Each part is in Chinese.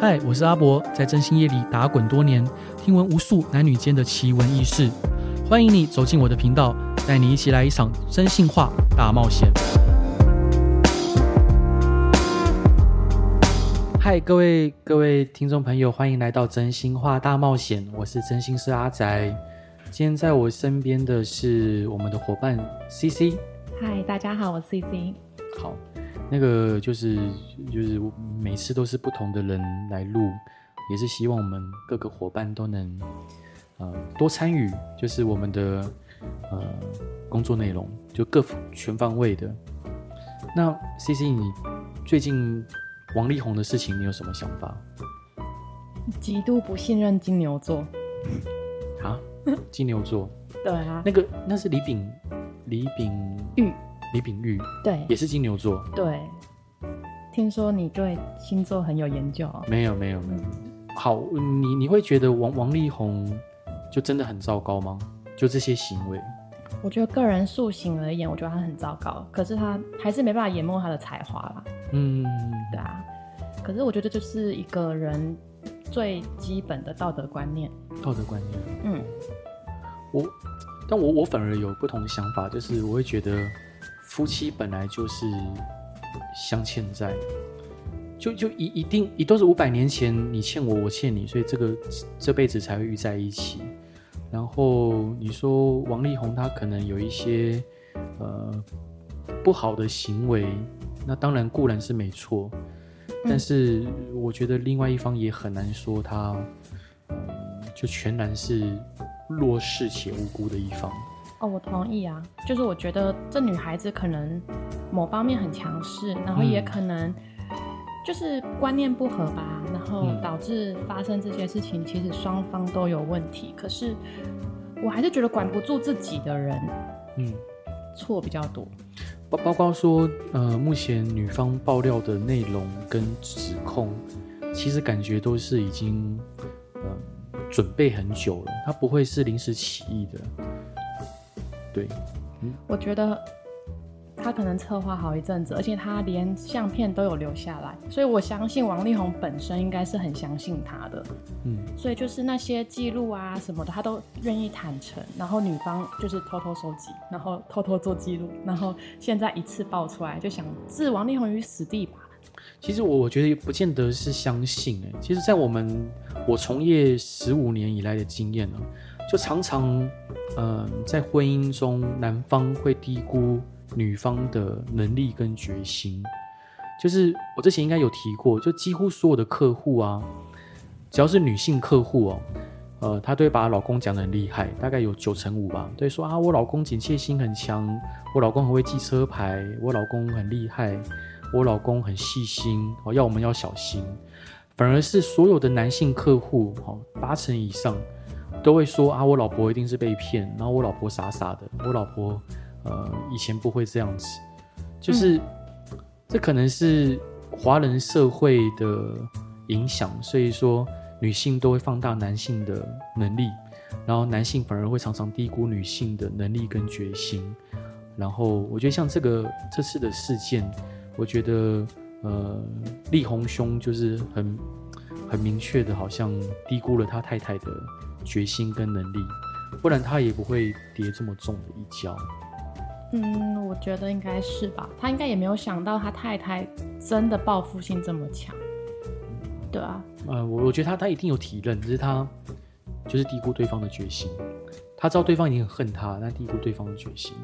嗨，我是阿博，在真心夜里打滚多年，听闻无数男女间的奇闻异事。欢迎你走进我的频道，带你一起来一场真心话大冒险。嗨，各位各位听众朋友，欢迎来到真心话大冒险，我是真心师阿宅。今天在我身边的是我们的伙伴 CC。嗨，大家好，我是 CC。好。那个就是就是每次都是不同的人来录，也是希望我们各个伙伴都能呃多参与，就是我们的呃工作内容，就各全方位的。那 CC，你最近王力宏的事情，你有什么想法？极度不信任金牛座。啊？金牛座？对啊。那个那是李炳李炳玉。李炳玉，对，也是金牛座。对，听说你对星座很有研究。没有，没有，没有。好，你你会觉得王王力宏就真的很糟糕吗？就这些行为？我觉得个人塑形而言，我觉得他很糟糕。可是他还是没办法淹没他的才华啦。嗯，对啊。可是我觉得这就是一个人最基本的道德观念。道德观念。嗯。我，但我我反而有不同的想法，就是我会觉得。夫妻本来就是相欠债，就就一一定也都是五百年前你欠我，我欠你，所以这个这辈子才会遇在一起。然后你说王力宏他可能有一些呃不好的行为，那当然固然是没错，但是我觉得另外一方也很难说他嗯就全然是弱势且无辜的一方。哦，我同意啊，就是我觉得这女孩子可能某方面很强势，然后也可能就是观念不合吧，然后导致发生这些事情。其实双方都有问题，可是我还是觉得管不住自己的人，嗯，错比较多。包包括说，呃，目前女方爆料的内容跟指控，其实感觉都是已经呃准备很久了，她不会是临时起意的。对，嗯，我觉得他可能策划好一阵子，而且他连相片都有留下来，所以我相信王力宏本身应该是很相信他的，嗯，所以就是那些记录啊什么的，他都愿意坦诚，然后女方就是偷偷收集，然后偷偷做记录，然后现在一次爆出来，就想置王力宏于死地吧。其实我我觉得不见得是相信，哎，其实，在我们我从业十五年以来的经验呢。就常常，嗯、在婚姻中，男方会低估女方的能力跟决心。就是我之前应该有提过，就几乎所有的客户啊，只要是女性客户哦，呃，她都会把老公讲得很厉害，大概有九成五吧，对，说啊，我老公警戒心很强，我老公很会记车牌，我老公很厉害，我老公很细心，哦，要我们要小心。反而是所有的男性客户，哦，八成以上。都会说啊，我老婆一定是被骗，然后我老婆傻傻的，我老婆呃以前不会这样子，就是、嗯、这可能是华人社会的影响，所以说女性都会放大男性的能力，然后男性反而会常常低估女性的能力跟决心，然后我觉得像这个这次的事件，我觉得呃力宏兄就是很很明确的，好像低估了他太太的。决心跟能力，不然他也不会跌这么重的一跤。嗯，我觉得应该是吧。他应该也没有想到他太太真的报复性这么强。对啊。呃，我我觉得他他一定有体认，只是他就是低估对方的决心。他知道对方已经很恨他，但低估对方的决心。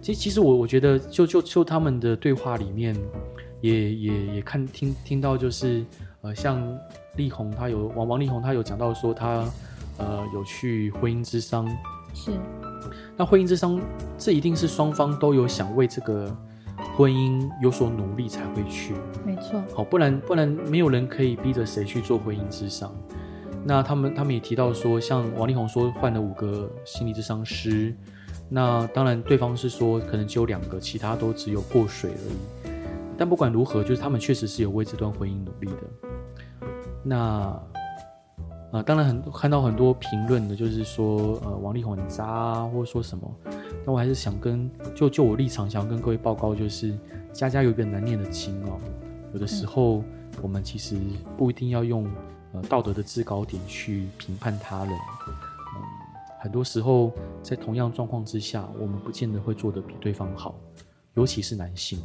其实其实我我觉得就就就他们的对话里面也，也也也看听听到就是呃，像力宏他有王王力宏他有讲到说他。呃，有去婚姻之商，是。那婚姻之商，这一定是双方都有想为这个婚姻有所努力才会去。没错。好，不然不然没有人可以逼着谁去做婚姻之商。那他们他们也提到说，像王力宏说换了五个心理咨商师，那当然对方是说可能只有两个，其他都只有过水而已。但不管如何，就是他们确实是有为这段婚姻努力的。那。啊、呃，当然很看到很多评论的，就是说，呃，王力宏很渣啊，或者说什么。那我还是想跟就就我立场，想跟各位报告，就是家家有一个难念的经哦。有的时候，我们其实不一定要用呃道德的制高点去评判他人。嗯，很多时候在同样状况之下，我们不见得会做得比对方好，尤其是男性。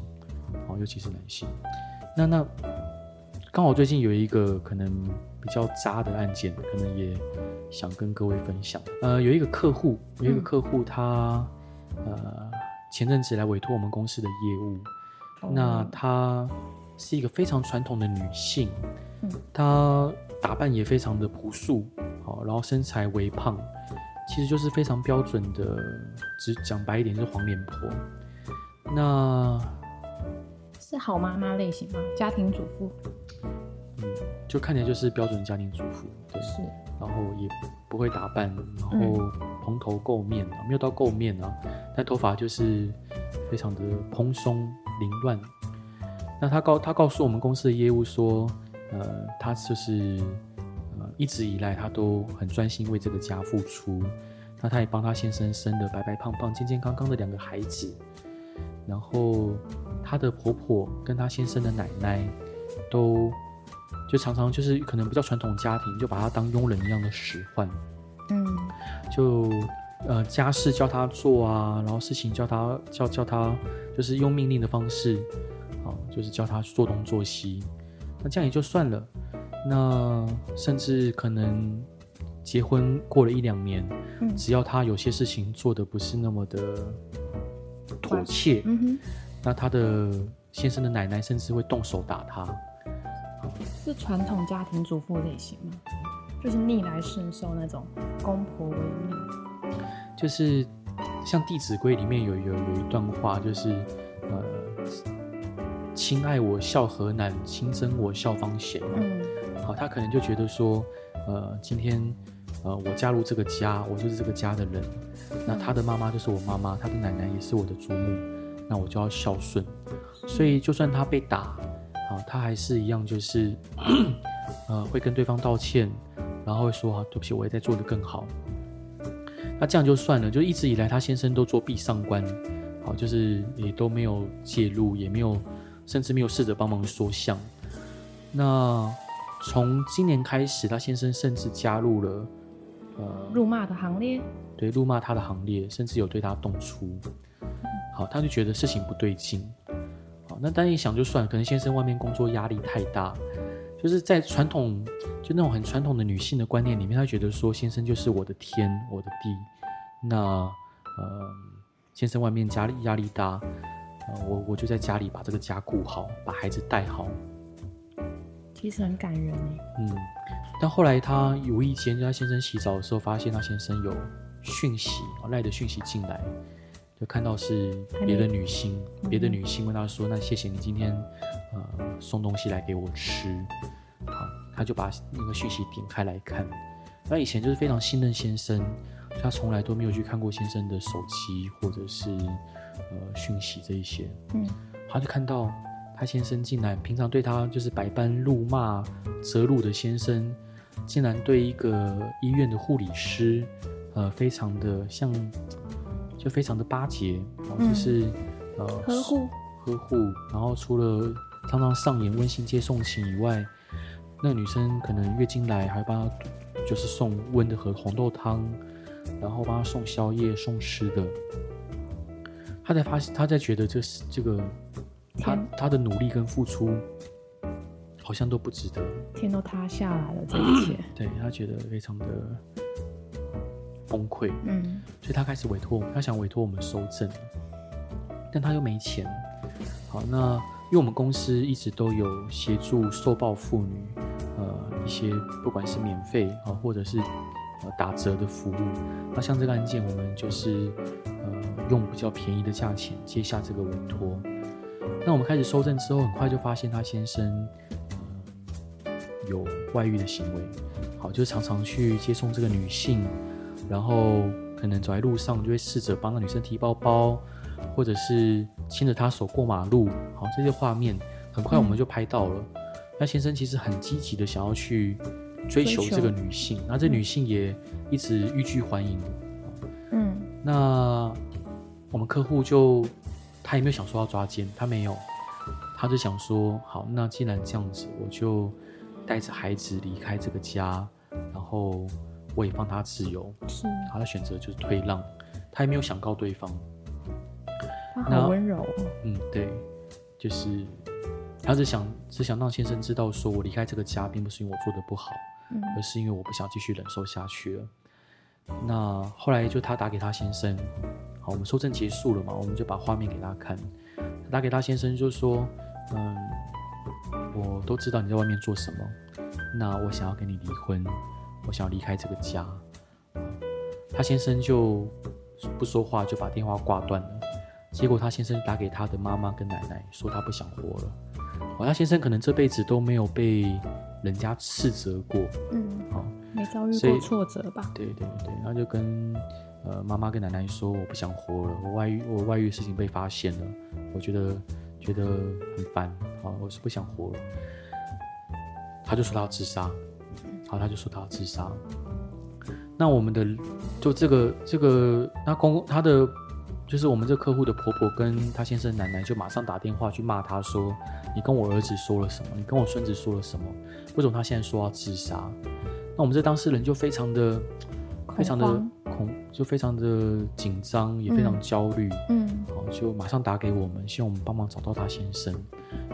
哦，尤其是男性。那那刚好最近有一个可能比较渣的案件，可能也想跟各位分享。呃，有一个客户，有一个客户他，嗯、呃前阵子来委托我们公司的业务。那她是一个非常传统的女性，嗯，她打扮也非常的朴素，好，然后身材微胖，其实就是非常标准的，只讲白一点就是黄脸婆。那是好妈妈类型吗？家庭主妇？嗯，就看起来就是标准家庭主妇，对，是，然后也不会打扮，然后蓬头垢面啊，没有到垢面啊，但头发就是非常的蓬松。凌乱。那他告他告诉我们公司的业务说，呃，他就是呃一直以来他都很专心为这个家付出。那他也帮他先生生的白白胖胖、健健康康的两个孩子。然后他的婆婆跟他先生的奶奶都就常常就是可能比较传统家庭，就把他当佣人一样的使唤。嗯，就。呃，家事叫他做啊，然后事情叫他叫叫他，就是用命令的方式，啊，就是叫他做东做西。那这样也就算了。那甚至可能结婚过了一两年，嗯，只要他有些事情做的不是那么的妥切，嗯哼，那他的先生的奶奶甚至会动手打他。是传统家庭主妇类型吗？就是逆来顺受那种，公婆为命。就是像《弟子规》里面有有有一段话，就是呃，亲爱我孝何难，亲憎我孝方贤。嗯，好，他可能就觉得说，呃，今天呃我加入这个家，我就是这个家的人，那他的妈妈就是我妈妈，他的奶奶也是我的祖母，那我就要孝顺。所以就算他被打，啊，他还是一样，就是呃会跟对方道歉，然后会说啊，对不起，我也在做的更好。那这样就算了，就一直以来他先生都做壁上观，好，就是也都没有介入，也没有，甚至没有试着帮忙说项。那从今年开始，他先生甚至加入了呃辱骂的行列，对，辱骂他的行列，甚至有对他动粗。好，他就觉得事情不对劲。好，那但一想就算了，可能先生外面工作压力太大。就是在传统，就那种很传统的女性的观念里面，她觉得说先生就是我的天，我的地。那呃，先生外面家里压力大，呃，我我就在家里把这个家顾好，把孩子带好。其实很感人哎。嗯，但后来她无意间在先生洗澡的时候，发现她先生有讯息，赖的讯息进来，就看到是别的女性，别的女性问他说：“那谢谢你今天。”呃，送东西来给我吃，好，他就把那个讯息点开来看。他以前就是非常信任先生，他从来都没有去看过先生的手机或者是呃讯息这一些。嗯，他就看到他先生竟然平常对他就是百般怒骂、责辱的先生，竟然对一个医院的护理师，呃，非常的像，就非常的巴结，就是、嗯、呃呵护呵护，然后除了。常常上演温馨接送情以外，那个女生可能月经来，还帮她就是送温的和红豆汤，然后帮她送宵夜、送吃的。她在发现，她在觉得这是这个，她她的努力跟付出，好像都不值得。天都塌下来了，这一切。对，她觉得非常的崩溃。嗯，所以他开始委托，他想委托我们收证，但他又没钱。好，那。因为我们公司一直都有协助受暴妇女，呃，一些不管是免费啊，或者是呃打折的服务。那像这个案件，我们就是呃用比较便宜的价钱接下这个委托。那我们开始收证之后，很快就发现他先生呃有外遇的行为，好，就常常去接送这个女性，然后可能走在路上就会试着帮那女生提包包。或者是牵着她手过马路，好，这些画面很快我们就拍到了。嗯、那先生其实很积极的想要去追求这个女性，那这女性也一直欲拒还迎。嗯，那我们客户就他也没有想说要抓奸，他没有，他就想说，好，那既然这样子，我就带着孩子离开这个家，然后我也放他自由。是，他的选择就是退让，他也没有想告对方。他好温柔。嗯，对，就是他只想只想让先生知道，说我离开这个家，并不是因为我做的不好，嗯，而是因为我不想继续忍受下去了。那后来就他打给他先生，好，我们收证结束了嘛，我们就把画面给他看。他打给他先生就说。嗯，我都知道你在外面做什么。那我想要跟你离婚，我想要离开这个家。他先生就不说话，就把电话挂断了。结果他先生打给他的妈妈跟奶奶，说他不想活了。哦，像先生可能这辈子都没有被人家斥责过，嗯，好，没遭遇过挫折吧？对对对，然后就跟呃妈妈跟奶奶说，我不想活了，我外遇，我外遇的事情被发现了，我觉得。觉得很烦，好，我是不想活了。他就说他要自杀，好，他就说他要自杀。那我们的就这个这个，那公公他的就是我们这客户的婆婆跟他先生奶奶就马上打电话去骂他说：“你跟我儿子说了什么？你跟我孙子说了什么？为什么他现在说要自杀？”那我们这当事人就非常的非常的恐，就非常的紧张，也非常焦虑。嗯。好就马上打给我们，希望我们帮忙找到他先生，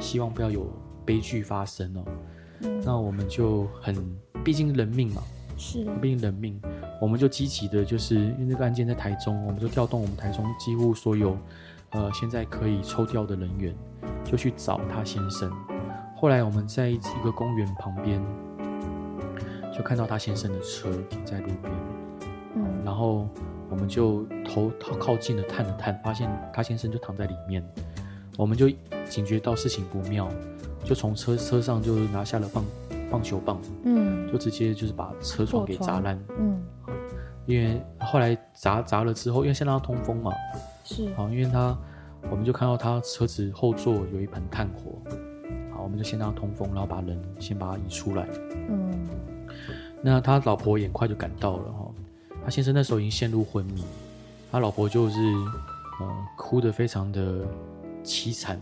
希望不要有悲剧发生哦。嗯、那我们就很，毕竟人命嘛，是，毕竟人命，我们就积极的，就是因为那个案件在台中，我们就调动我们台中几乎所有，呃，现在可以抽调的人员，就去找他先生。后来我们在一个公园旁边，就看到他先生的车停在路边，嗯，然后。我们就头靠近了，探了探，发现他先生就躺在里面。我们就警觉到事情不妙，就从车车上就拿下了棒棒球棒，嗯，就直接就是把车窗给砸烂，嗯，因为后来砸砸了之后，因为先让他通风嘛，是，好，因为他我们就看到他车子后座有一盆炭火，好，我们就先让他通风，然后把人先把他移出来，嗯，那他老婆也很快就赶到了哈。他先生那时候已经陷入昏迷，他老婆就是，呃，哭得非常的凄惨，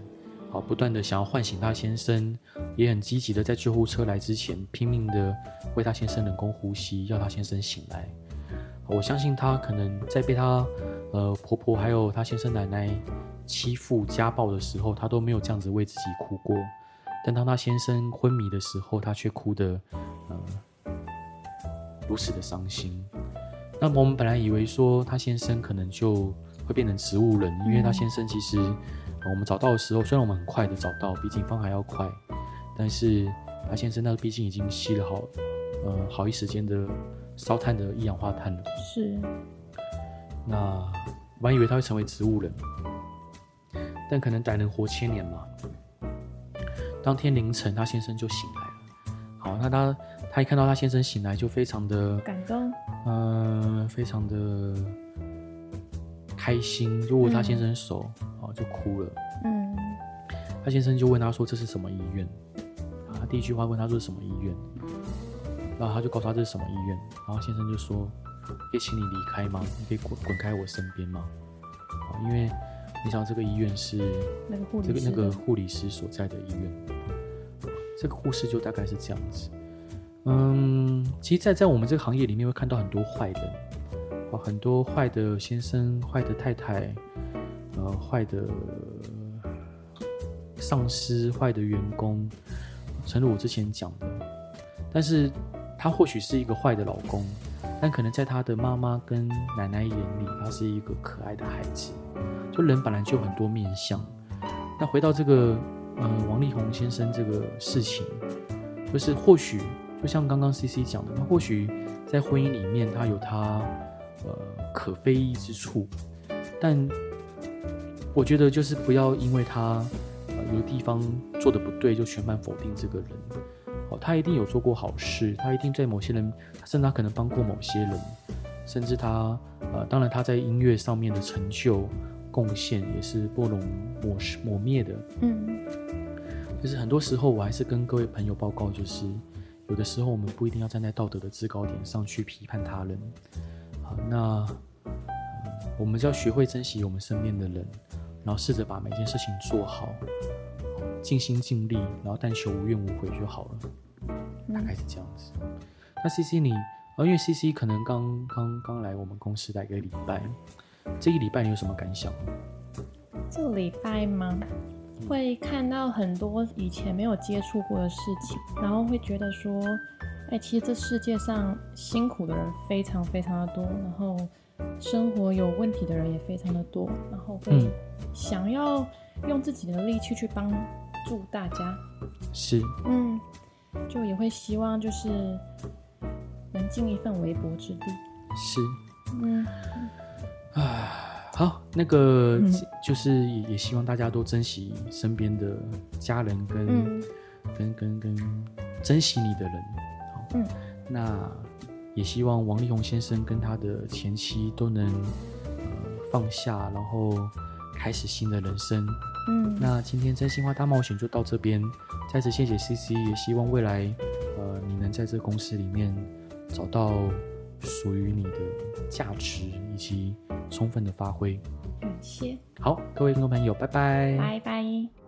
好，不断的想要唤醒他先生，也很积极的在救护车来之前拼命的为他先生人工呼吸，要他先生醒来。我相信他可能在被他，呃，婆婆还有他先生奶奶欺负家暴的时候，他都没有这样子为自己哭过，但当他先生昏迷的时候，他却哭得，呃，如此的伤心。那么我们本来以为说他先生可能就会变成植物人，因为他先生其实我们找到的时候，虽然我们很快的找到，比警方还要快，但是他先生那毕竟已经吸了好呃好一时间的烧炭的一氧化碳了。是。那我还以为他会成为植物人，但可能歹人活千年嘛。当天凌晨，他先生就醒来了。好，那他他一看到他先生醒来，就非常的感动。嗯、呃，非常的开心，就握他先生手，啊、嗯，就哭了。嗯，他先生就问他说：“这是什么医院？”啊，他第一句话问他说：“是什么医院？”然后他就告诉他这是什么医院，然后先生就说：“可以请你离开吗？你可以滚滚开我身边吗？”啊，因为你想这个医院是那个护这个那个护理师所在的医院，这个护士就大概是这样子。嗯，其实在，在在我们这个行业里面，会看到很多坏人，哦，很多坏的先生、坏的太太，呃，坏的上司、坏的员工，诚如我之前讲的。但是，他或许是一个坏的老公，但可能在他的妈妈跟奶奶眼里，他是一个可爱的孩子。就人本来就很多面相。那回到这个，呃，王力宏先生这个事情，就是或许。就像刚刚 CC 讲的，那或许在婚姻里面，他有他呃可非议之处，但我觉得就是不要因为他呃有的地方做的不对，就全盘否定这个人。哦，他一定有做过好事，他一定在某些人，甚至他可能帮过某些人，甚至他呃，当然他在音乐上面的成就贡献也是不容抹抹灭的。嗯，就是很多时候我还是跟各位朋友报告，就是。有的时候，我们不一定要站在道德的制高点上去批判他人。好，那、嗯、我们就要学会珍惜我们身边的人，然后试着把每件事情做好。尽心尽力，然后但求无怨无悔就好了，嗯、大概是这样子。那 CC 你，呃，因为 CC 可能刚刚刚来我们公司待一个礼拜，这一礼拜你有什么感想？这礼拜吗？会看到很多以前没有接触过的事情，然后会觉得说，哎，其实这世界上辛苦的人非常非常的多，然后生活有问题的人也非常的多，然后会想要用自己的力气去帮助大家。是，嗯，就也会希望就是能尽一份微薄之力。是，嗯，啊。好，那个、嗯、就是也也希望大家多珍惜身边的家人跟、嗯、跟跟跟珍惜你的人。好，嗯，那也希望王力宏先生跟他的前妻都能、呃、放下，然后开始新的人生。嗯，那今天真心话大冒险就到这边，再次谢谢 CC，也希望未来呃你能在这个公司里面找到属于你的价值以及。充分的发挥，感谢。好，各位听众朋友，拜拜，拜拜。